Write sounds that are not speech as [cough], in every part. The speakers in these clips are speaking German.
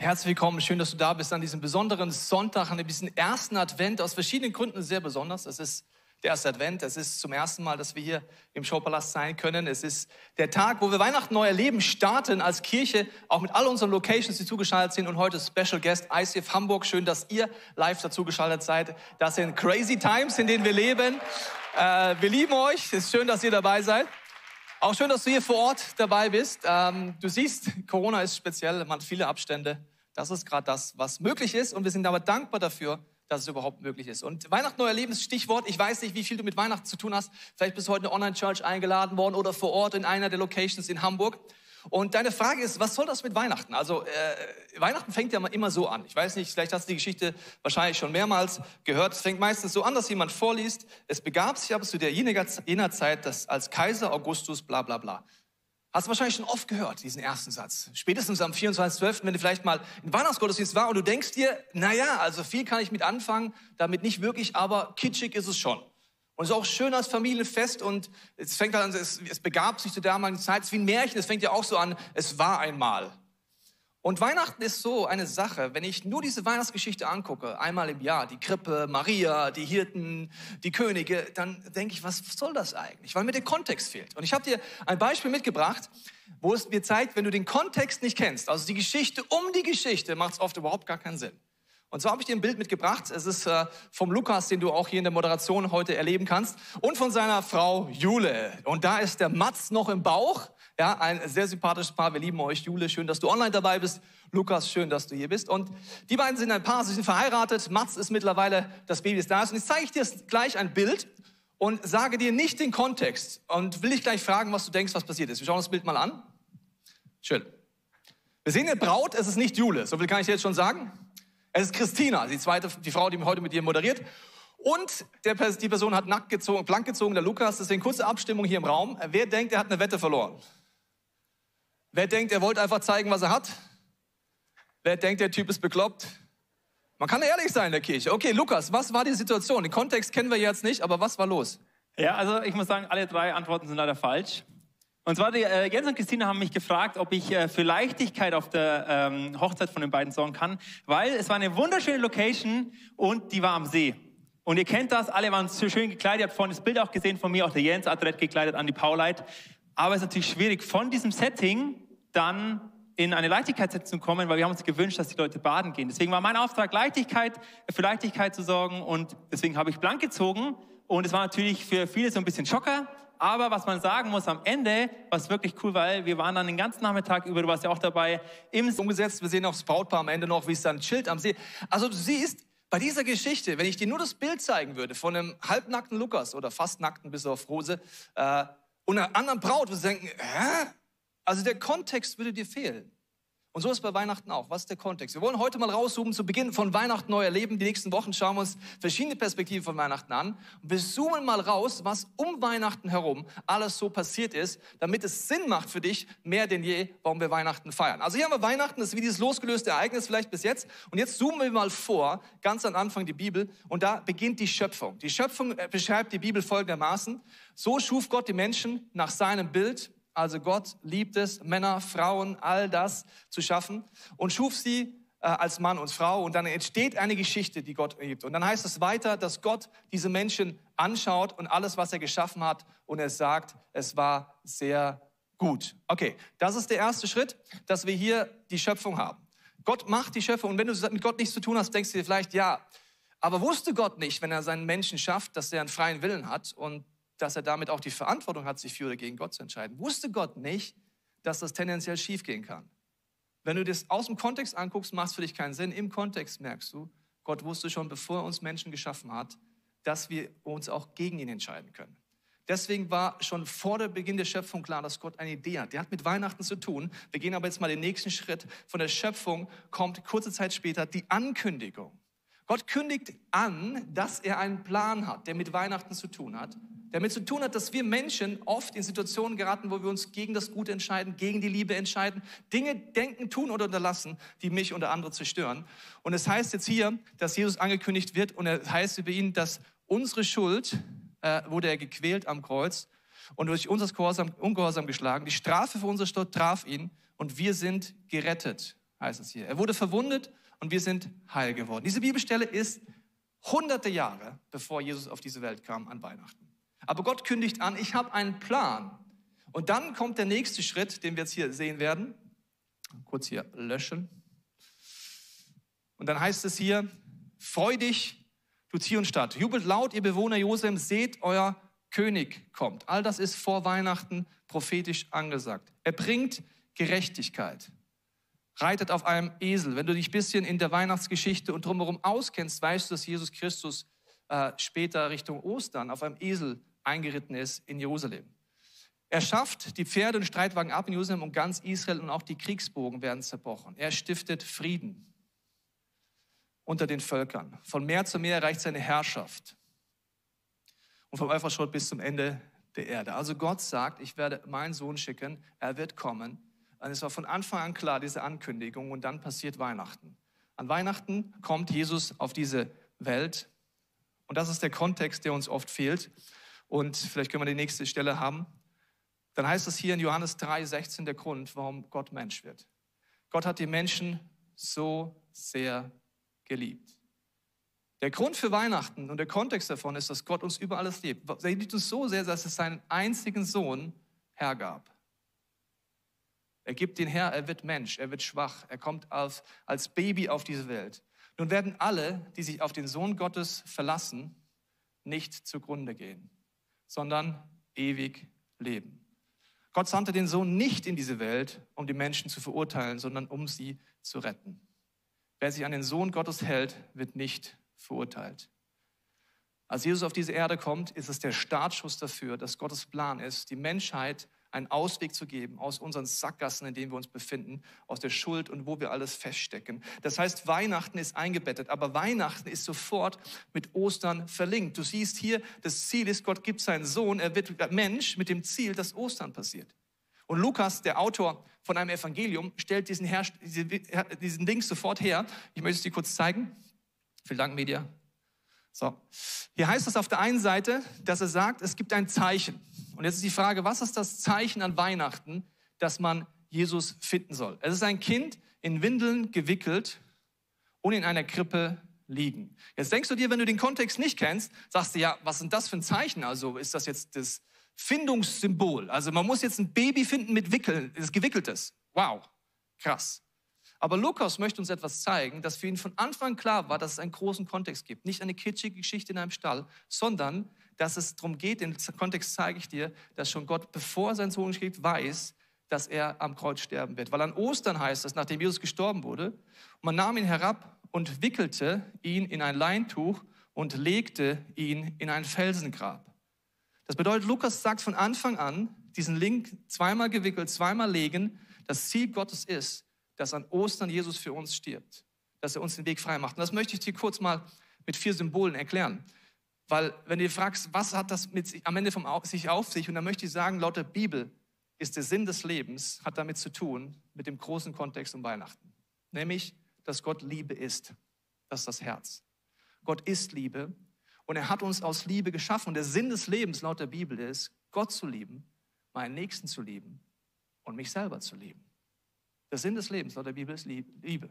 Herzlich willkommen, schön, dass du da bist an diesem besonderen Sonntag, an diesem ersten Advent, aus verschiedenen Gründen sehr besonders. Es ist der erste Advent, es ist zum ersten Mal, dass wir hier im Showpalast sein können. Es ist der Tag, wo wir Weihnachten neu erleben, starten als Kirche, auch mit all unseren Locations, die zugeschaltet sind. Und heute Special Guest ICF Hamburg. Schön, dass ihr live dazugeschaltet seid. Das sind crazy times, in denen wir leben. Äh, wir lieben euch. Es ist schön, dass ihr dabei seid. Auch schön, dass du hier vor Ort dabei bist. Ähm, du siehst, Corona ist speziell, man hat viele Abstände. Das ist gerade das, was möglich ist. Und wir sind aber dankbar dafür, dass es überhaupt möglich ist. Und Weihnachten neuer Lebensstichwort. Ich weiß nicht, wie viel du mit Weihnachten zu tun hast. Vielleicht bist du heute in eine Online-Church eingeladen worden oder vor Ort in einer der Locations in Hamburg. Und deine Frage ist, was soll das mit Weihnachten? Also äh, Weihnachten fängt ja immer so an. Ich weiß nicht, vielleicht hast du die Geschichte wahrscheinlich schon mehrmals gehört. Es fängt meistens so an, dass jemand vorliest. Es begab sich aber zu der jener Zeit, dass als Kaiser Augustus bla bla bla. Hast du wahrscheinlich schon oft gehört, diesen ersten Satz. Spätestens am 24.12., wenn du vielleicht mal in Weihnachtsgottesdienst war und du denkst dir, naja, also viel kann ich mit anfangen, damit nicht wirklich, aber kitschig ist es schon. Und es ist auch schön als Familienfest und es fängt an, es, es begab sich zu damaligen Zeit, es ist wie ein Märchen, es fängt ja auch so an, es war einmal. Und Weihnachten ist so eine Sache, wenn ich nur diese Weihnachtsgeschichte angucke, einmal im Jahr, die Krippe, Maria, die Hirten, die Könige, dann denke ich, was soll das eigentlich? Weil mir der Kontext fehlt. Und ich habe dir ein Beispiel mitgebracht, wo es mir zeigt, wenn du den Kontext nicht kennst, also die Geschichte um die Geschichte, macht es oft überhaupt gar keinen Sinn. Und zwar habe ich dir ein Bild mitgebracht. Es ist äh, vom Lukas, den du auch hier in der Moderation heute erleben kannst, und von seiner Frau Jule. Und da ist der Matz noch im Bauch. Ja, ein sehr sympathisches Paar. Wir lieben euch, Jule. Schön, dass du online dabei bist. Lukas, schön, dass du hier bist. Und die beiden sind ein Paar. Sie sind verheiratet. Matz ist mittlerweile, das Baby ist da. Und jetzt zeige ich dir gleich ein Bild und sage dir nicht den Kontext. Und will dich gleich fragen, was du denkst, was passiert ist. Wir schauen das Bild mal an. Schön. Wir sehen eine Braut. Es ist nicht Jule. So viel kann ich dir jetzt schon sagen. Es ist Christina, die zweite, die Frau, die heute mit dir moderiert. Und der, die Person hat nackt gezogen, blank gezogen, der Lukas. Deswegen kurze Abstimmung hier im Raum. Wer denkt, er hat eine Wette verloren? Wer denkt, er wollte einfach zeigen, was er hat? Wer denkt, der Typ ist bekloppt? Man kann ehrlich sein in der Kirche. Okay, Lukas, was war die Situation? Den Kontext kennen wir jetzt nicht, aber was war los? Ja, also ich muss sagen, alle drei Antworten sind leider falsch. Und zwar, die, äh, Jens und Christine haben mich gefragt, ob ich äh, für Leichtigkeit auf der ähm, Hochzeit von den beiden sorgen kann, weil es war eine wunderschöne Location und die war am See. Und ihr kennt das, alle waren so schön gekleidet. Ihr habt vorhin das Bild auch gesehen von mir, auch der Jens adrett gekleidet an die Paulite. Aber es ist natürlich schwierig, von diesem Setting dann in eine Leichtigkeit zu kommen, weil wir haben uns gewünscht, dass die Leute baden gehen. Deswegen war mein Auftrag, Leichtigkeit, für Leichtigkeit zu sorgen und deswegen habe ich blank gezogen und es war natürlich für viele so ein bisschen Schocker, aber was man sagen muss, am Ende war es wirklich cool, weil wir waren dann den ganzen Nachmittag über, du warst ja auch dabei, im umgesetzt. Wir sehen auch das Brautpaar am Ende noch, wie es dann chillt am See. Also du siehst, bei dieser Geschichte, wenn ich dir nur das Bild zeigen würde von einem halbnackten Lukas oder fast nackten bis auf Hose äh, und einer anderen Braut, würdest du denken, hä? Also der Kontext würde dir fehlen. Und so ist bei Weihnachten auch. Was ist der Kontext? Wir wollen heute mal rauszoomen zu Beginn von Weihnachten neu erleben. Die nächsten Wochen schauen wir uns verschiedene Perspektiven von Weihnachten an. Und wir zoomen mal raus, was um Weihnachten herum alles so passiert ist, damit es Sinn macht für dich, mehr denn je, warum wir Weihnachten feiern. Also hier haben wir Weihnachten, das ist wie dieses losgelöste Ereignis vielleicht bis jetzt. Und jetzt zoomen wir mal vor, ganz am Anfang die Bibel. Und da beginnt die Schöpfung. Die Schöpfung äh, beschreibt die Bibel folgendermaßen. So schuf Gott die Menschen nach seinem Bild also Gott liebt es, Männer, Frauen, all das zu schaffen und schuf sie äh, als Mann und Frau. Und dann entsteht eine Geschichte, die Gott liebt. Und dann heißt es weiter, dass Gott diese Menschen anschaut und alles, was er geschaffen hat, und er sagt, es war sehr gut. Okay, das ist der erste Schritt, dass wir hier die Schöpfung haben. Gott macht die Schöpfung. Und wenn du mit Gott nichts zu tun hast, denkst du dir vielleicht, ja, aber wusste Gott nicht, wenn er seinen Menschen schafft, dass er einen freien Willen hat und dass er damit auch die Verantwortung hat, sich für oder gegen Gott zu entscheiden. Wusste Gott nicht, dass das tendenziell schiefgehen kann. Wenn du das aus dem Kontext anguckst, macht es für dich keinen Sinn. Im Kontext merkst du, Gott wusste schon, bevor er uns Menschen geschaffen hat, dass wir uns auch gegen ihn entscheiden können. Deswegen war schon vor der Beginn der Schöpfung klar, dass Gott eine Idee hat. Der hat mit Weihnachten zu tun. Wir gehen aber jetzt mal den nächsten Schritt. Von der Schöpfung kommt kurze Zeit später die Ankündigung. Gott kündigt an, dass er einen Plan hat, der mit Weihnachten zu tun hat damit zu tun hat, dass wir Menschen oft in Situationen geraten, wo wir uns gegen das Gute entscheiden, gegen die Liebe entscheiden, Dinge denken, tun oder unterlassen, die mich oder andere zerstören. Und es heißt jetzt hier, dass Jesus angekündigt wird und es heißt über ihn, dass unsere Schuld äh, wurde er gequält am Kreuz und durch unser Ungehorsam, Ungehorsam geschlagen. Die Strafe für unsere Schuld traf ihn und wir sind gerettet heißt es hier. Er wurde verwundet und wir sind heil geworden. Diese Bibelstelle ist hunderte Jahre, bevor Jesus auf diese Welt kam, an Weihnachten. Aber Gott kündigt an, ich habe einen Plan. Und dann kommt der nächste Schritt, den wir jetzt hier sehen werden. Kurz hier löschen. Und dann heißt es hier, freu dich, du Zionstadt. Jubelt laut, ihr Bewohner Josem, seht, euer König kommt. All das ist vor Weihnachten prophetisch angesagt. Er bringt Gerechtigkeit. Reitet auf einem Esel. Wenn du dich ein bisschen in der Weihnachtsgeschichte und drumherum auskennst, weißt du, dass Jesus Christus äh, später Richtung Ostern auf einem Esel eingeritten ist in Jerusalem. Er schafft die Pferde und Streitwagen ab in Jerusalem und ganz Israel und auch die Kriegsbogen werden zerbrochen. Er stiftet Frieden unter den Völkern. Von Meer zu Meer reicht seine Herrschaft. Und vom Euphrat bis zum Ende der Erde. Also Gott sagt, ich werde meinen Sohn schicken, er wird kommen. Und es war von Anfang an klar, diese Ankündigung. Und dann passiert Weihnachten. An Weihnachten kommt Jesus auf diese Welt. Und das ist der Kontext, der uns oft fehlt. Und vielleicht können wir die nächste Stelle haben. Dann heißt es hier in Johannes 3, 16 der Grund, warum Gott Mensch wird. Gott hat die Menschen so sehr geliebt. Der Grund für Weihnachten und der Kontext davon ist, dass Gott uns über alles liebt. Er liebt uns so sehr, dass es seinen einzigen Sohn hergab. Er gibt den her, er wird Mensch, er wird schwach, er kommt als, als Baby auf diese Welt. Nun werden alle, die sich auf den Sohn Gottes verlassen, nicht zugrunde gehen, sondern ewig leben. Gott sandte den Sohn nicht in diese Welt, um die Menschen zu verurteilen, sondern um sie zu retten. Wer sich an den Sohn Gottes hält, wird nicht verurteilt. Als Jesus auf diese Erde kommt, ist es der Startschuss dafür, dass Gottes Plan ist, die Menschheit einen Ausweg zu geben aus unseren Sackgassen, in denen wir uns befinden, aus der Schuld und wo wir alles feststecken. Das heißt, Weihnachten ist eingebettet, aber Weihnachten ist sofort mit Ostern verlinkt. Du siehst hier, das Ziel ist, Gott gibt seinen Sohn, er wird Mensch mit dem Ziel, dass Ostern passiert. Und Lukas, der Autor von einem Evangelium, stellt diesen, Her diesen Ding sofort her. Ich möchte es dir kurz zeigen. Vielen Dank, Media. So. Hier heißt es auf der einen Seite, dass er sagt, es gibt ein Zeichen. Und jetzt ist die Frage, was ist das Zeichen an Weihnachten, dass man Jesus finden soll? Es ist ein Kind in Windeln gewickelt und in einer Krippe liegen. Jetzt denkst du dir, wenn du den Kontext nicht kennst, sagst du ja, was sind das für ein Zeichen? Also ist das jetzt das Findungssymbol. Also man muss jetzt ein Baby finden mit Wickeln, das gewickeltes. Wow, krass. Aber Lukas möchte uns etwas zeigen, dass für ihn von Anfang klar war, dass es einen großen Kontext gibt. Nicht eine kitschige Geschichte in einem Stall, sondern dass es darum geht, den Kontext zeige ich dir, dass schon Gott, bevor seinen Sohn schickt, weiß, dass er am Kreuz sterben wird. Weil an Ostern heißt es, nachdem Jesus gestorben wurde, man nahm ihn herab und wickelte ihn in ein Leintuch und legte ihn in ein Felsengrab. Das bedeutet, Lukas sagt von Anfang an, diesen Link zweimal gewickelt, zweimal legen. Das Ziel Gottes ist, dass an Ostern Jesus für uns stirbt, dass er uns den Weg frei macht. Und das möchte ich dir kurz mal mit vier Symbolen erklären. Weil, wenn du dir fragst, was hat das mit sich, am Ende vom sich auf sich, und dann möchte ich sagen, laut der Bibel ist der Sinn des Lebens, hat damit zu tun, mit dem großen Kontext um Weihnachten. Nämlich, dass Gott Liebe ist. Das ist das Herz. Gott ist Liebe und er hat uns aus Liebe geschaffen. Und der Sinn des Lebens laut der Bibel ist, Gott zu lieben, meinen Nächsten zu lieben und mich selber zu lieben. Der Sinn des Lebens laut der Bibel ist Liebe.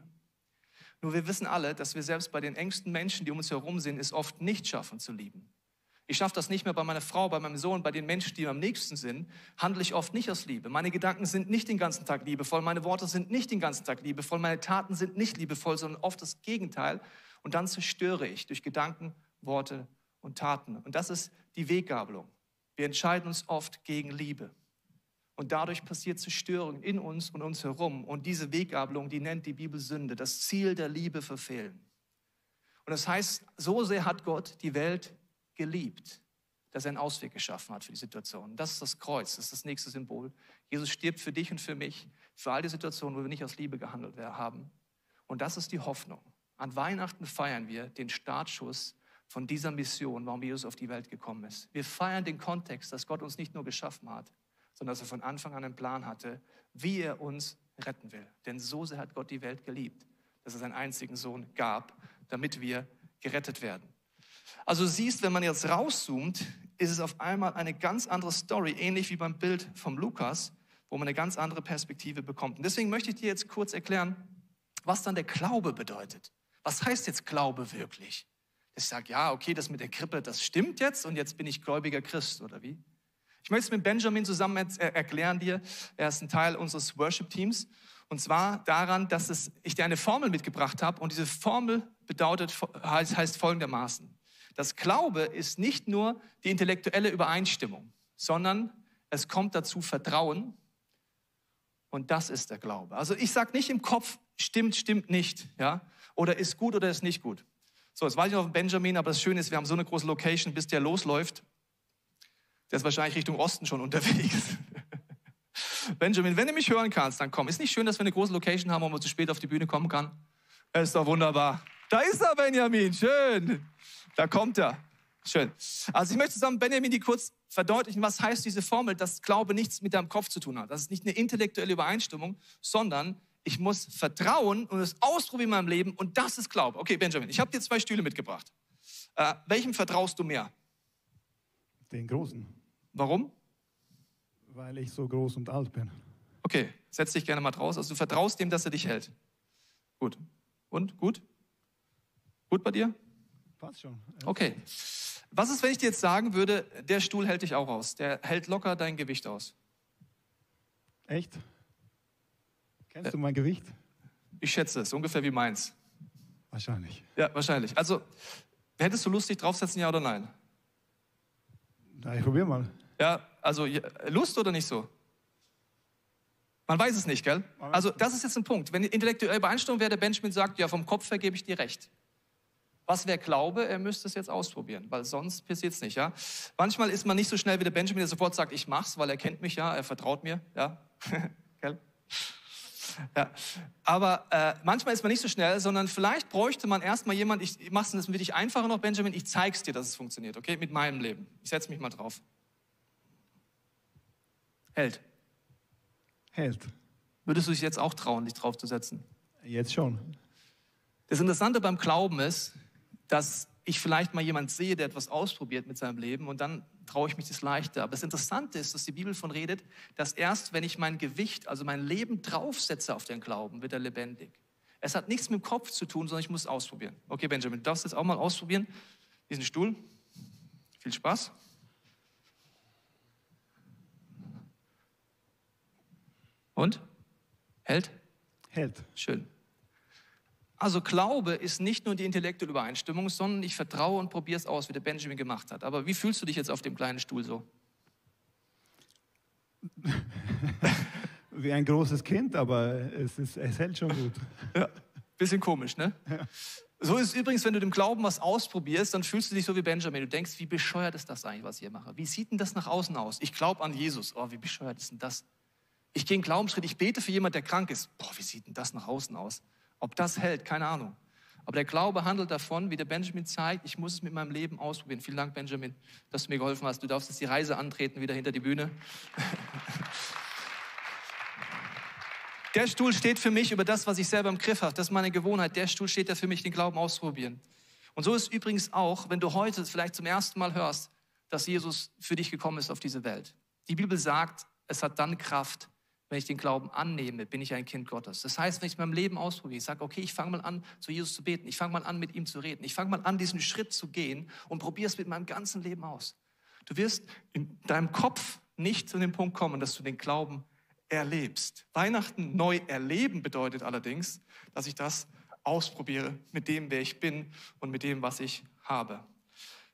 Nur wir wissen alle, dass wir selbst bei den engsten Menschen, die um uns herum sind, es oft nicht schaffen zu lieben. Ich schaffe das nicht mehr bei meiner Frau, bei meinem Sohn, bei den Menschen, die mir am nächsten sind, handle ich oft nicht aus Liebe. Meine Gedanken sind nicht den ganzen Tag liebevoll, meine Worte sind nicht den ganzen Tag liebevoll, meine Taten sind nicht liebevoll, sondern oft das Gegenteil. Und dann zerstöre ich durch Gedanken, Worte und Taten. Und das ist die Weggabelung. Wir entscheiden uns oft gegen Liebe. Und dadurch passiert Zerstörung in uns und uns herum. Und diese Weggabelung, die nennt die Bibel Sünde, das Ziel der Liebe verfehlen. Und das heißt, so sehr hat Gott die Welt geliebt, dass er einen Ausweg geschaffen hat für die Situation. Das ist das Kreuz, das ist das nächste Symbol. Jesus stirbt für dich und für mich, für all die Situationen, wo wir nicht aus Liebe gehandelt haben. Und das ist die Hoffnung. An Weihnachten feiern wir den Startschuss von dieser Mission, warum Jesus auf die Welt gekommen ist. Wir feiern den Kontext, dass Gott uns nicht nur geschaffen hat, sondern dass er von Anfang an einen Plan hatte, wie er uns retten will. Denn so sehr hat Gott die Welt geliebt, dass er seinen einzigen Sohn gab, damit wir gerettet werden. Also siehst, wenn man jetzt rauszoomt, ist es auf einmal eine ganz andere Story, ähnlich wie beim Bild vom Lukas, wo man eine ganz andere Perspektive bekommt. Und deswegen möchte ich dir jetzt kurz erklären, was dann der Glaube bedeutet. Was heißt jetzt Glaube wirklich? Ich sage, ja, okay, das mit der Krippe, das stimmt jetzt und jetzt bin ich gläubiger Christ, oder wie? Ich möchte es mit Benjamin zusammen erklären dir. Er ist ein Teil unseres Worship-Teams. Und zwar daran, dass es, ich dir eine Formel mitgebracht habe und diese Formel bedeutet, heißt, heißt folgendermaßen. Das Glaube ist nicht nur die intellektuelle Übereinstimmung, sondern es kommt dazu Vertrauen und das ist der Glaube. Also ich sage nicht im Kopf, stimmt, stimmt nicht, ja, oder ist gut oder ist nicht gut. So, jetzt weiß ich noch von Benjamin, aber das Schöne ist, wir haben so eine große Location, bis der losläuft, der ist wahrscheinlich Richtung Osten schon unterwegs. [laughs] Benjamin, wenn du mich hören kannst, dann komm. Ist nicht schön, dass wir eine große Location haben, wo man zu spät auf die Bühne kommen kann? Ist doch wunderbar. Da ist er, Benjamin. Schön. Da kommt er. Schön. Also ich möchte zusammen Benjamin die kurz verdeutlichen, was heißt diese Formel, dass Glaube nichts mit deinem Kopf zu tun hat. Das ist nicht eine intellektuelle Übereinstimmung, sondern ich muss vertrauen und es ausprobieren in meinem Leben und das ist Glaube. Okay, Benjamin, ich habe dir zwei Stühle mitgebracht. Äh, welchem vertraust du mehr? Den großen. Warum? Weil ich so groß und alt bin. Okay, setz dich gerne mal draus. Also du vertraust dem, dass er dich hält. Gut. Und? Gut? Gut bei dir? Passt schon. Okay. Was ist, wenn ich dir jetzt sagen würde, der Stuhl hält dich auch aus? Der hält locker dein Gewicht aus. Echt? Kennst du mein Gewicht? Ich schätze es, ungefähr wie meins. Wahrscheinlich. Ja, wahrscheinlich. Also, hättest du Lust, dich draufsetzen, ja oder nein? Na, ich probier mal. Ja, also Lust oder nicht so? Man weiß es nicht, gell? Also, das ist jetzt ein Punkt. Wenn intellektuelle Übereinstimmung wäre, der Benjamin sagt, ja, vom Kopf her gebe ich dir recht. Was wäre Glaube? Er müsste es jetzt ausprobieren, weil sonst passiert es nicht. Ja? Manchmal ist man nicht so schnell wie der Benjamin, der sofort sagt, ich mach's, weil er kennt mich ja, er vertraut mir. Ja? [laughs] ja. Aber äh, manchmal ist man nicht so schnell, sondern vielleicht bräuchte man erstmal jemand, ich mache es für dich einfacher noch, Benjamin, ich zeig's dir, dass es funktioniert, okay? Mit meinem Leben. Ich setze mich mal drauf. Hält. Hält. Würdest du dich jetzt auch trauen, dich draufzusetzen? Jetzt schon. Das Interessante beim Glauben ist, dass ich vielleicht mal jemand sehe, der etwas ausprobiert mit seinem Leben und dann traue ich mich das leichter. Aber das Interessante ist, dass die Bibel von redet, dass erst wenn ich mein Gewicht, also mein Leben draufsetze auf den Glauben, wird er lebendig. Es hat nichts mit dem Kopf zu tun, sondern ich muss es ausprobieren. Okay, Benjamin, du darfst jetzt auch mal ausprobieren. Diesen Stuhl. Viel Spaß. Und? Hält? Hält. Schön. Also Glaube ist nicht nur die intellektuelle Übereinstimmung, sondern ich vertraue und probiere es aus, wie der Benjamin gemacht hat. Aber wie fühlst du dich jetzt auf dem kleinen Stuhl so? [laughs] wie ein großes Kind, aber es, ist, es hält schon gut. Ja, bisschen komisch, ne? Ja. So ist es übrigens, wenn du dem Glauben was ausprobierst, dann fühlst du dich so wie Benjamin. Du denkst, wie bescheuert ist das eigentlich, was ich hier mache? Wie sieht denn das nach außen aus? Ich glaube an Jesus. Oh, wie bescheuert ist denn das? Ich gehe einen Glaubensschritt, ich bete für jemanden, der krank ist. Boah, wie sieht denn das nach außen aus? Ob das hält, keine Ahnung. Aber der Glaube handelt davon, wie der Benjamin zeigt, ich muss es mit meinem Leben ausprobieren. Vielen Dank, Benjamin, dass du mir geholfen hast. Du darfst jetzt die Reise antreten, wieder hinter die Bühne. [laughs] Der Stuhl steht für mich über das, was ich selber im Griff habe. Das ist meine Gewohnheit. Der Stuhl steht da für mich, den Glauben auszuprobieren. Und so ist übrigens auch, wenn du heute vielleicht zum ersten Mal hörst, dass Jesus für dich gekommen ist auf diese Welt. Die Bibel sagt, es hat dann Kraft, wenn ich den Glauben annehme, bin ich ein Kind Gottes. Das heißt, wenn ich mein Leben ausprobiere, ich sage, okay, ich fange mal an, zu Jesus zu beten, ich fange mal an, mit ihm zu reden, ich fange mal an, diesen Schritt zu gehen und probiere es mit meinem ganzen Leben aus. Du wirst in deinem Kopf nicht zu dem Punkt kommen, dass du den Glauben erlebst. Weihnachten neu erleben bedeutet allerdings, dass ich das ausprobiere mit dem, wer ich bin und mit dem, was ich habe.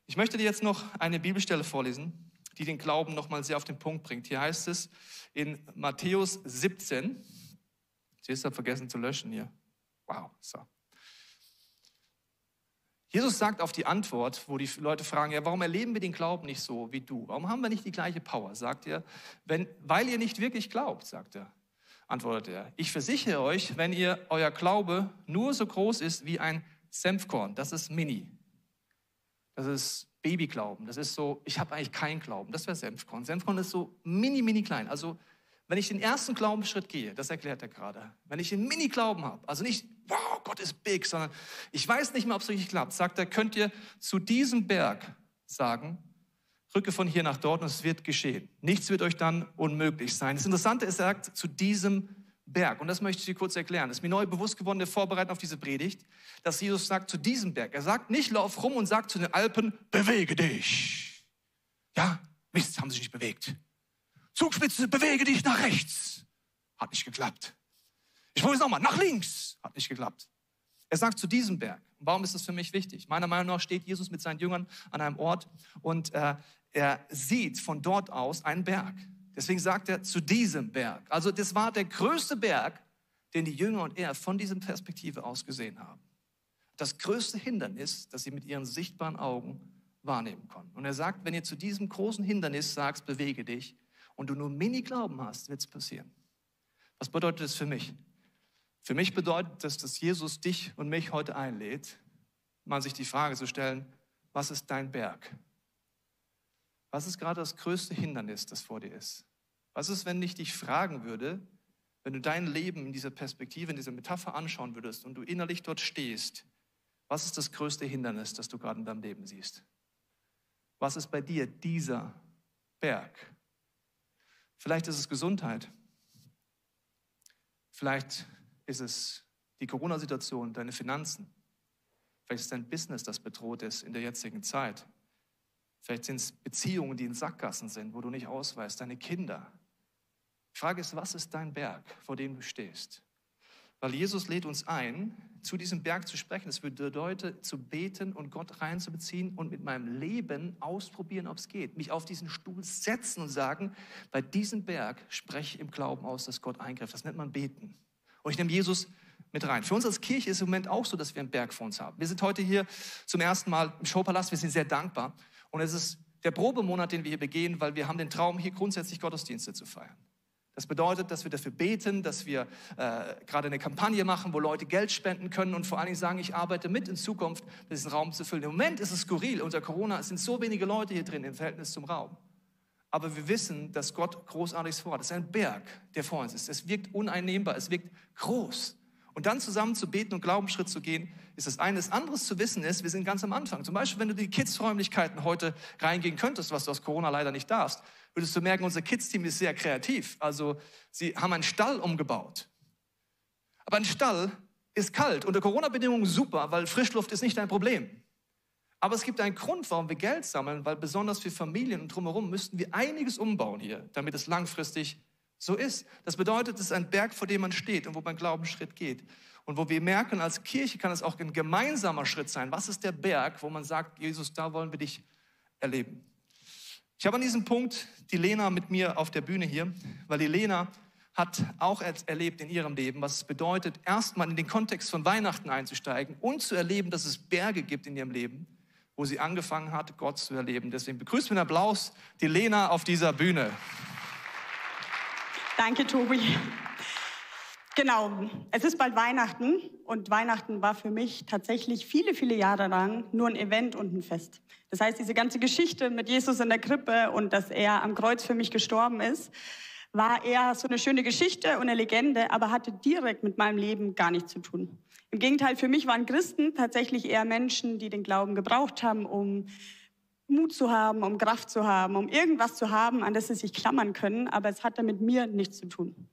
Ich möchte dir jetzt noch eine Bibelstelle vorlesen, die den Glauben nochmal sehr auf den Punkt bringt. Hier heißt es in Matthäus 17, siehst du, vergessen zu löschen hier. Wow, so. Jesus sagt auf die Antwort, wo die Leute fragen, ja, warum erleben wir den Glauben nicht so wie du? Warum haben wir nicht die gleiche Power? Sagt er, wenn, weil ihr nicht wirklich glaubt, sagt er. Antwortet er, ich versichere euch, wenn ihr euer Glaube nur so groß ist wie ein Senfkorn, das ist mini. Das ist Babyglauben. Das ist so, ich habe eigentlich keinen Glauben. Das wäre Senfkorn. Senfkorn ist so mini, mini klein. Also wenn ich den ersten Glaubensschritt gehe, das erklärt er gerade, wenn ich einen Mini-Glauben habe, also nicht, wow, Gott ist big, sondern ich weiß nicht mehr, ob es richtig klappt, sagt er, könnt ihr zu diesem Berg sagen, rücke von hier nach dort und es wird geschehen. Nichts wird euch dann unmöglich sein. Das Interessante ist, er sagt, zu diesem Berg. Und das möchte ich dir kurz erklären. Das ist mir neu bewusst geworden, der Vorbereitung auf diese Predigt, dass Jesus sagt zu diesem Berg. Er sagt nicht, lauf rum und sagt zu den Alpen, bewege dich. Ja, Mist, haben sich nicht bewegt. Zugspitze, bewege dich nach rechts. Hat nicht geklappt. Ich wollte es nochmal, nach links. Hat nicht geklappt. Er sagt zu diesem Berg. Warum ist das für mich wichtig? Meiner Meinung nach steht Jesus mit seinen Jüngern an einem Ort und äh, er sieht von dort aus einen Berg. Deswegen sagt er zu diesem Berg. Also das war der größte Berg, den die Jünger und er von dieser Perspektive aus gesehen haben. Das größte Hindernis, das sie mit ihren sichtbaren Augen wahrnehmen konnten. Und er sagt, wenn ihr zu diesem großen Hindernis sagst, bewege dich, und du nur Mini-Glauben hast, wird es passieren. Was bedeutet das für mich? Für mich bedeutet das, dass Jesus dich und mich heute einlädt, mal sich die Frage zu stellen, was ist dein Berg? Was ist gerade das größte Hindernis, das vor dir ist? Was ist, wenn ich dich fragen würde, wenn du dein Leben in dieser Perspektive, in dieser Metapher anschauen würdest und du innerlich dort stehst, was ist das größte Hindernis, das du gerade in deinem Leben siehst? Was ist bei dir dieser Berg? Vielleicht ist es Gesundheit. Vielleicht ist es die Corona-Situation, deine Finanzen. Vielleicht ist dein Business, das bedroht ist in der jetzigen Zeit. Vielleicht sind es Beziehungen, die in Sackgassen sind, wo du nicht ausweist, deine Kinder. Die Frage ist, was ist dein Berg, vor dem du stehst? Weil Jesus lädt uns ein, zu diesem Berg zu sprechen. Das bedeutet, zu beten und Gott reinzubeziehen und mit meinem Leben ausprobieren, ob es geht. Mich auf diesen Stuhl setzen und sagen, bei diesem Berg spreche ich im Glauben aus, dass Gott eingreift. Das nennt man beten. Und ich nehme Jesus mit rein. Für uns als Kirche ist es im Moment auch so, dass wir einen Berg vor uns haben. Wir sind heute hier zum ersten Mal im Showpalast. Wir sind sehr dankbar. Und es ist der Probemonat, den wir hier begehen, weil wir haben den Traum, hier grundsätzlich Gottesdienste zu feiern. Das bedeutet, dass wir dafür beten, dass wir äh, gerade eine Kampagne machen, wo Leute Geld spenden können und vor allen Dingen sagen, ich arbeite mit in Zukunft, diesen Raum zu füllen. Im Moment ist es skurril. Unter Corona sind so wenige Leute hier drin im Verhältnis zum Raum. Aber wir wissen, dass Gott Großartiges vorhat. Es ist ein Berg, der vor uns ist. Es wirkt uneinnehmbar, es wirkt groß. Und dann zusammen zu beten und Glaubensschritt zu gehen, ist das eine. Das andere zu wissen ist, wir sind ganz am Anfang. Zum Beispiel, wenn du die Kids-Räumlichkeiten heute reingehen könntest, was du aus Corona leider nicht darfst, würdest du merken, unser Kids-Team ist sehr kreativ. Also sie haben einen Stall umgebaut. Aber ein Stall ist kalt. Unter Corona-Bedingungen super, weil Frischluft ist nicht ein Problem. Aber es gibt einen Grund, warum wir Geld sammeln, weil besonders für Familien und drumherum müssten wir einiges umbauen hier, damit es langfristig so ist. Das bedeutet, es ist ein Berg, vor dem man steht und wo man Glaubensschritt geht. Und wo wir merken, als Kirche kann es auch ein gemeinsamer Schritt sein. Was ist der Berg, wo man sagt, Jesus, da wollen wir dich erleben? Ich habe an diesem Punkt die Lena mit mir auf der Bühne hier, weil die Lena hat auch erlebt in ihrem Leben, was es bedeutet, erstmal in den Kontext von Weihnachten einzusteigen und zu erleben, dass es Berge gibt in ihrem Leben, wo sie angefangen hat, Gott zu erleben. Deswegen begrüßt mit Applaus die Lena auf dieser Bühne. Danke, Tobi. Genau, es ist bald Weihnachten und Weihnachten war für mich tatsächlich viele, viele Jahre lang nur ein Event und ein Fest. Das heißt, diese ganze Geschichte mit Jesus in der Krippe und dass er am Kreuz für mich gestorben ist, war eher so eine schöne Geschichte und eine Legende, aber hatte direkt mit meinem Leben gar nichts zu tun. Im Gegenteil, für mich waren Christen tatsächlich eher Menschen, die den Glauben gebraucht haben, um Mut zu haben, um Kraft zu haben, um irgendwas zu haben, an das sie sich klammern können, aber es hatte mit mir nichts zu tun.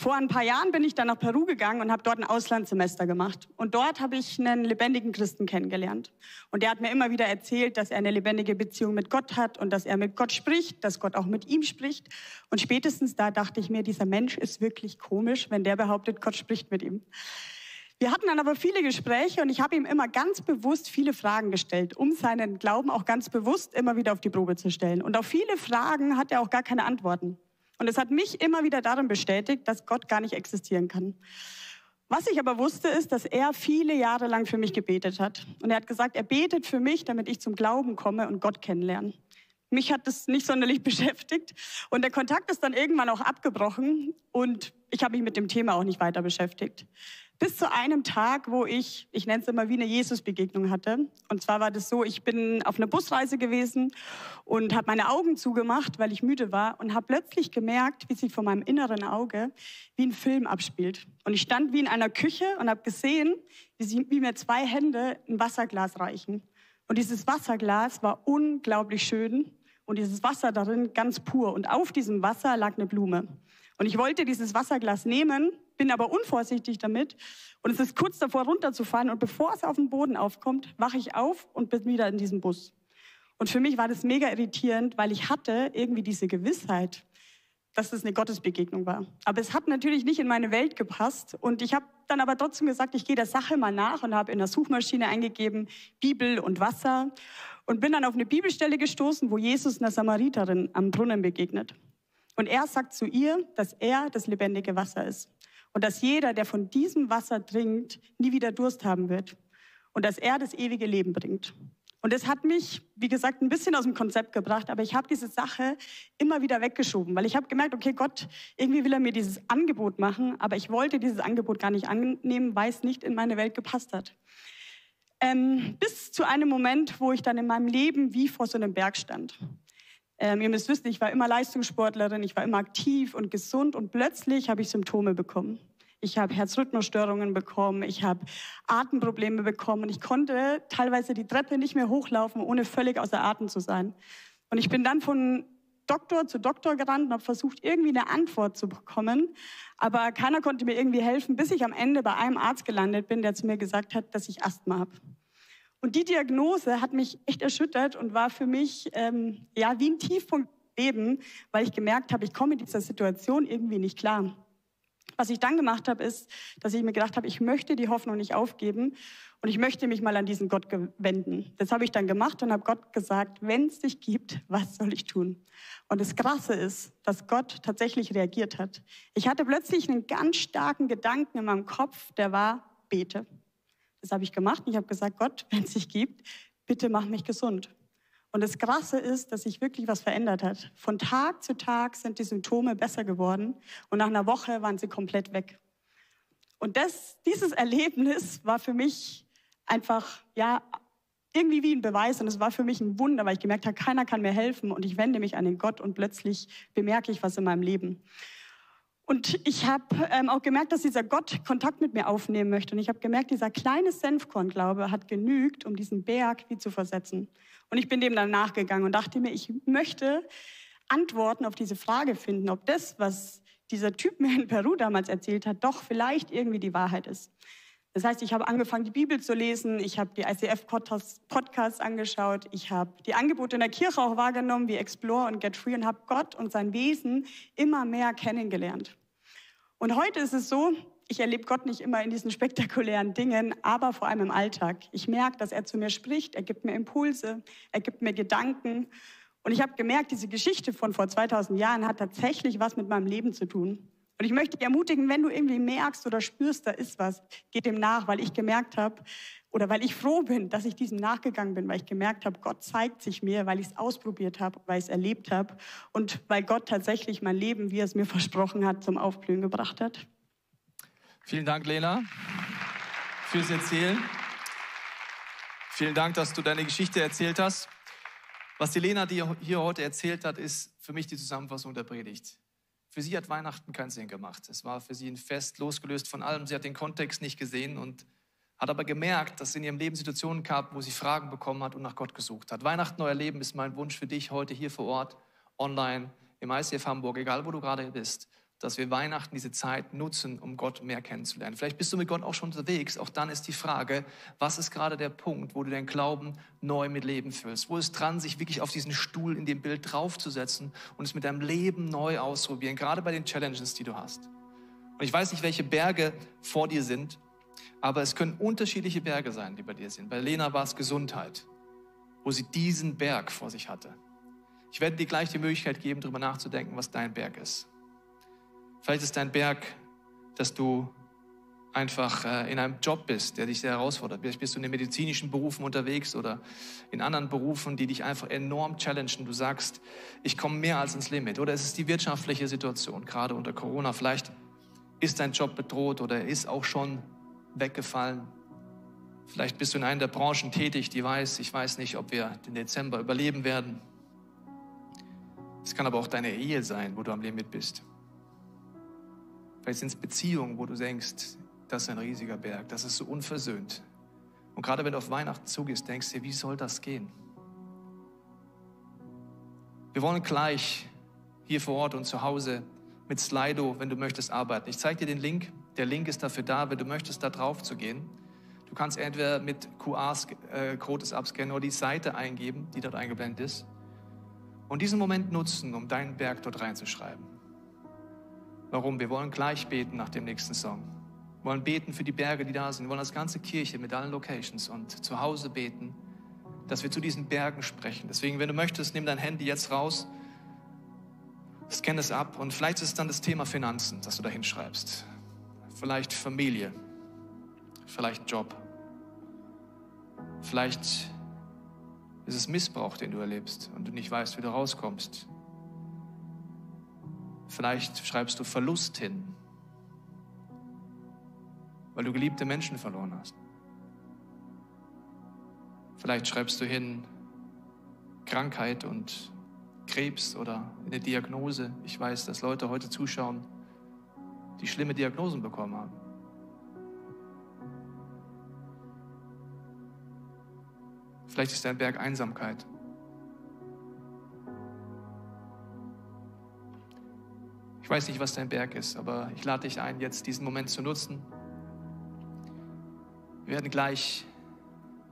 Vor ein paar Jahren bin ich dann nach Peru gegangen und habe dort ein Auslandssemester gemacht. Und dort habe ich einen lebendigen Christen kennengelernt. Und der hat mir immer wieder erzählt, dass er eine lebendige Beziehung mit Gott hat und dass er mit Gott spricht, dass Gott auch mit ihm spricht. Und spätestens da dachte ich mir, dieser Mensch ist wirklich komisch, wenn der behauptet, Gott spricht mit ihm. Wir hatten dann aber viele Gespräche und ich habe ihm immer ganz bewusst viele Fragen gestellt, um seinen Glauben auch ganz bewusst immer wieder auf die Probe zu stellen. Und auf viele Fragen hat er auch gar keine Antworten. Und es hat mich immer wieder darin bestätigt, dass Gott gar nicht existieren kann. Was ich aber wusste, ist, dass er viele Jahre lang für mich gebetet hat. Und er hat gesagt, er betet für mich, damit ich zum Glauben komme und Gott kennenlerne. Mich hat das nicht sonderlich [laughs] beschäftigt. Und der Kontakt ist dann irgendwann auch abgebrochen. Und ich habe mich mit dem Thema auch nicht weiter beschäftigt. Bis zu einem Tag, wo ich, ich nenne es immer wie eine Jesus-Begegnung hatte. Und zwar war das so, ich bin auf einer Busreise gewesen und habe meine Augen zugemacht, weil ich müde war und habe plötzlich gemerkt, wie sich vor meinem inneren Auge wie ein Film abspielt. Und ich stand wie in einer Küche und habe gesehen, wie, sie, wie mir zwei Hände ein Wasserglas reichen. Und dieses Wasserglas war unglaublich schön und dieses Wasser darin ganz pur. Und auf diesem Wasser lag eine Blume. Und ich wollte dieses Wasserglas nehmen, bin aber unvorsichtig damit und es ist kurz davor runterzufallen und bevor es auf den Boden aufkommt, wache ich auf und bin wieder in diesem Bus. Und für mich war das mega irritierend, weil ich hatte irgendwie diese Gewissheit, dass das eine Gottesbegegnung war. Aber es hat natürlich nicht in meine Welt gepasst. Und ich habe dann aber trotzdem gesagt, ich gehe der Sache mal nach und habe in der Suchmaschine eingegeben, Bibel und Wasser. Und bin dann auf eine Bibelstelle gestoßen, wo Jesus einer Samariterin am Brunnen begegnet. Und er sagt zu ihr, dass er das lebendige Wasser ist. Und dass jeder, der von diesem Wasser trinkt, nie wieder Durst haben wird. Und dass er das ewige Leben bringt. Und das hat mich, wie gesagt, ein bisschen aus dem Konzept gebracht, aber ich habe diese Sache immer wieder weggeschoben, weil ich habe gemerkt, okay, Gott, irgendwie will er mir dieses Angebot machen, aber ich wollte dieses Angebot gar nicht annehmen, weil es nicht in meine Welt gepasst hat. Ähm, bis zu einem Moment, wo ich dann in meinem Leben wie vor so einem Berg stand. Ähm, ihr müsst wissen, ich war immer Leistungssportlerin, ich war immer aktiv und gesund und plötzlich habe ich Symptome bekommen. Ich habe Herzrhythmusstörungen bekommen, ich habe Atemprobleme bekommen ich konnte teilweise die Treppe nicht mehr hochlaufen, ohne völlig außer Atem zu sein. Und ich bin dann von Doktor zu Doktor gerannt und habe versucht, irgendwie eine Antwort zu bekommen. Aber keiner konnte mir irgendwie helfen, bis ich am Ende bei einem Arzt gelandet bin, der zu mir gesagt hat, dass ich Asthma habe. Und die Diagnose hat mich echt erschüttert und war für mich ähm, ja wie ein Tiefpunkt im Leben, weil ich gemerkt habe, ich komme in dieser Situation irgendwie nicht klar. Was ich dann gemacht habe, ist, dass ich mir gedacht habe, ich möchte die Hoffnung nicht aufgeben und ich möchte mich mal an diesen Gott wenden. Das habe ich dann gemacht und habe Gott gesagt, wenn es dich gibt, was soll ich tun? Und das Krasse ist, dass Gott tatsächlich reagiert hat. Ich hatte plötzlich einen ganz starken Gedanken in meinem Kopf, der war, bete. Das habe ich gemacht und ich habe gesagt, Gott, wenn es dich gibt, bitte mach mich gesund. Und das Krasse ist, dass sich wirklich was verändert hat. Von Tag zu Tag sind die Symptome besser geworden und nach einer Woche waren sie komplett weg. Und das, dieses Erlebnis war für mich einfach, ja, irgendwie wie ein Beweis und es war für mich ein Wunder, weil ich gemerkt habe, keiner kann mir helfen und ich wende mich an den Gott und plötzlich bemerke ich was in meinem Leben. Und ich habe ähm, auch gemerkt, dass dieser Gott Kontakt mit mir aufnehmen möchte. Und ich habe gemerkt, dieser kleine Senfkornglaube hat genügt, um diesen Berg wie zu versetzen. Und ich bin dem dann nachgegangen und dachte mir, ich möchte Antworten auf diese Frage finden, ob das, was dieser Typ mir in Peru damals erzählt hat, doch vielleicht irgendwie die Wahrheit ist. Das heißt, ich habe angefangen, die Bibel zu lesen, ich habe die ICF-Podcasts angeschaut, ich habe die Angebote in der Kirche auch wahrgenommen, wie Explore und Get Free und habe Gott und sein Wesen immer mehr kennengelernt. Und heute ist es so, ich erlebe Gott nicht immer in diesen spektakulären Dingen, aber vor allem im Alltag. Ich merke, dass er zu mir spricht, er gibt mir Impulse, er gibt mir Gedanken. Und ich habe gemerkt, diese Geschichte von vor 2000 Jahren hat tatsächlich was mit meinem Leben zu tun. Und ich möchte dich ermutigen, wenn du irgendwie merkst oder spürst, da ist was, geh dem nach, weil ich gemerkt habe, oder weil ich froh bin, dass ich diesem nachgegangen bin, weil ich gemerkt habe, Gott zeigt sich mir, weil ich es ausprobiert habe, weil ich es erlebt habe und weil Gott tatsächlich mein Leben, wie er es mir versprochen hat, zum Aufblühen gebracht hat. Vielen Dank, Lena, fürs Erzählen. Vielen Dank, dass du deine Geschichte erzählt hast. Was die Lena dir hier heute erzählt hat, ist für mich die Zusammenfassung der Predigt. Für sie hat Weihnachten keinen Sinn gemacht. Es war für sie ein Fest, losgelöst von allem. Sie hat den Kontext nicht gesehen und hat aber gemerkt, dass es in ihrem Leben Situationen gab, wo sie Fragen bekommen hat und nach Gott gesucht hat. Weihnachten neu erleben ist mein Wunsch für dich heute hier vor Ort, online, im ICF Hamburg, egal wo du gerade bist, dass wir Weihnachten diese Zeit nutzen, um Gott mehr kennenzulernen. Vielleicht bist du mit Gott auch schon unterwegs. Auch dann ist die Frage, was ist gerade der Punkt, wo du deinen Glauben neu mit Leben füllst? Wo ist dran, sich wirklich auf diesen Stuhl in dem Bild draufzusetzen und es mit deinem Leben neu ausprobieren, gerade bei den Challenges, die du hast? Und ich weiß nicht, welche Berge vor dir sind, aber es können unterschiedliche Berge sein, die bei dir sind. Bei Lena war es Gesundheit, wo sie diesen Berg vor sich hatte. Ich werde dir gleich die Möglichkeit geben, darüber nachzudenken, was dein Berg ist. Vielleicht ist dein Berg, dass du einfach äh, in einem Job bist, der dich sehr herausfordert. Vielleicht bist du in den medizinischen Berufen unterwegs oder in anderen Berufen, die dich einfach enorm challengen. Du sagst, ich komme mehr als ins Limit. Oder es ist die wirtschaftliche Situation, gerade unter Corona. Vielleicht ist dein Job bedroht oder ist auch schon weggefallen. Vielleicht bist du in einer der Branchen tätig, die weiß, ich weiß nicht, ob wir den Dezember überleben werden. Es kann aber auch deine Ehe sein, wo du am Limit bist. Vielleicht sind es Beziehungen, wo du denkst, das ist ein riesiger Berg, das ist so unversöhnt. Und gerade wenn du auf Weihnachten zugehst, denkst du dir, wie soll das gehen? Wir wollen gleich hier vor Ort und zu Hause mit Slido, wenn du möchtest, arbeiten. Ich zeige dir den Link. Der Link ist dafür da, wenn du möchtest, da drauf zu gehen. Du kannst entweder mit QR-Code es abscannen oder die Seite eingeben, die dort eingeblendet ist. Und diesen Moment nutzen, um deinen Berg dort reinzuschreiben. Warum? Wir wollen gleich beten nach dem nächsten Song. Wir wollen beten für die Berge, die da sind. Wir wollen als ganze Kirche mit allen Locations und zu Hause beten, dass wir zu diesen Bergen sprechen. Deswegen, wenn du möchtest, nimm dein Handy jetzt raus, scanne es ab und vielleicht ist es dann das Thema Finanzen, das du da hinschreibst. Vielleicht Familie, vielleicht Job, vielleicht ist es Missbrauch, den du erlebst und du nicht weißt, wie du rauskommst. Vielleicht schreibst du Verlust hin, weil du geliebte Menschen verloren hast. Vielleicht schreibst du hin Krankheit und Krebs oder eine Diagnose. Ich weiß, dass Leute heute zuschauen, die schlimme Diagnosen bekommen haben. Vielleicht ist dein Berg Einsamkeit. Ich weiß nicht, was dein Berg ist, aber ich lade dich ein, jetzt diesen Moment zu nutzen. Wir werden gleich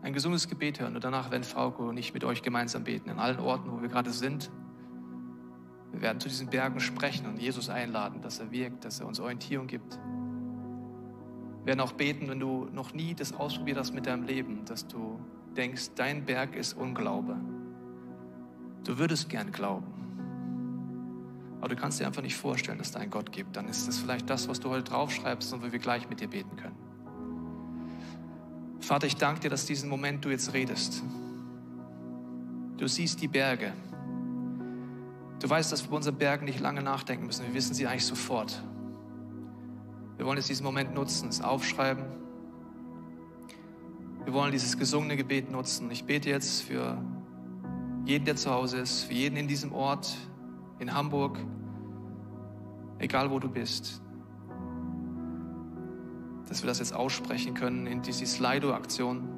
ein gesunges Gebet hören und danach werden Frauke und ich mit euch gemeinsam beten, in allen Orten, wo wir gerade sind. Wir werden zu diesen Bergen sprechen und Jesus einladen, dass er wirkt, dass er uns Orientierung gibt. Wir werden auch beten, wenn du noch nie das ausprobiert hast mit deinem Leben, dass du denkst, dein Berg ist Unglaube. Du würdest gern glauben. Aber du kannst dir einfach nicht vorstellen, dass es einen Gott gibt. Dann ist das vielleicht das, was du heute draufschreibst und wo wir gleich mit dir beten können. Vater, ich danke dir, dass diesen Moment du jetzt redest. Du siehst die Berge. Du weißt, dass wir bei unseren Bergen nicht lange nachdenken müssen. Wir wissen sie eigentlich sofort. Wir wollen jetzt diesen Moment nutzen, es aufschreiben. Wir wollen dieses gesungene Gebet nutzen. Ich bete jetzt für jeden, der zu Hause ist, für jeden in diesem Ort, in Hamburg, egal wo du bist, dass wir das jetzt aussprechen können in diese Slido-Aktion.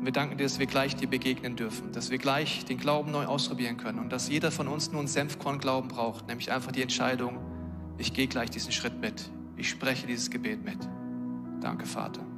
Wir danken dir, dass wir gleich dir begegnen dürfen, dass wir gleich den Glauben neu ausprobieren können und dass jeder von uns nur einen Senfkorn-Glauben braucht, nämlich einfach die Entscheidung, ich gehe gleich diesen Schritt mit, ich spreche dieses Gebet mit. Danke, Vater.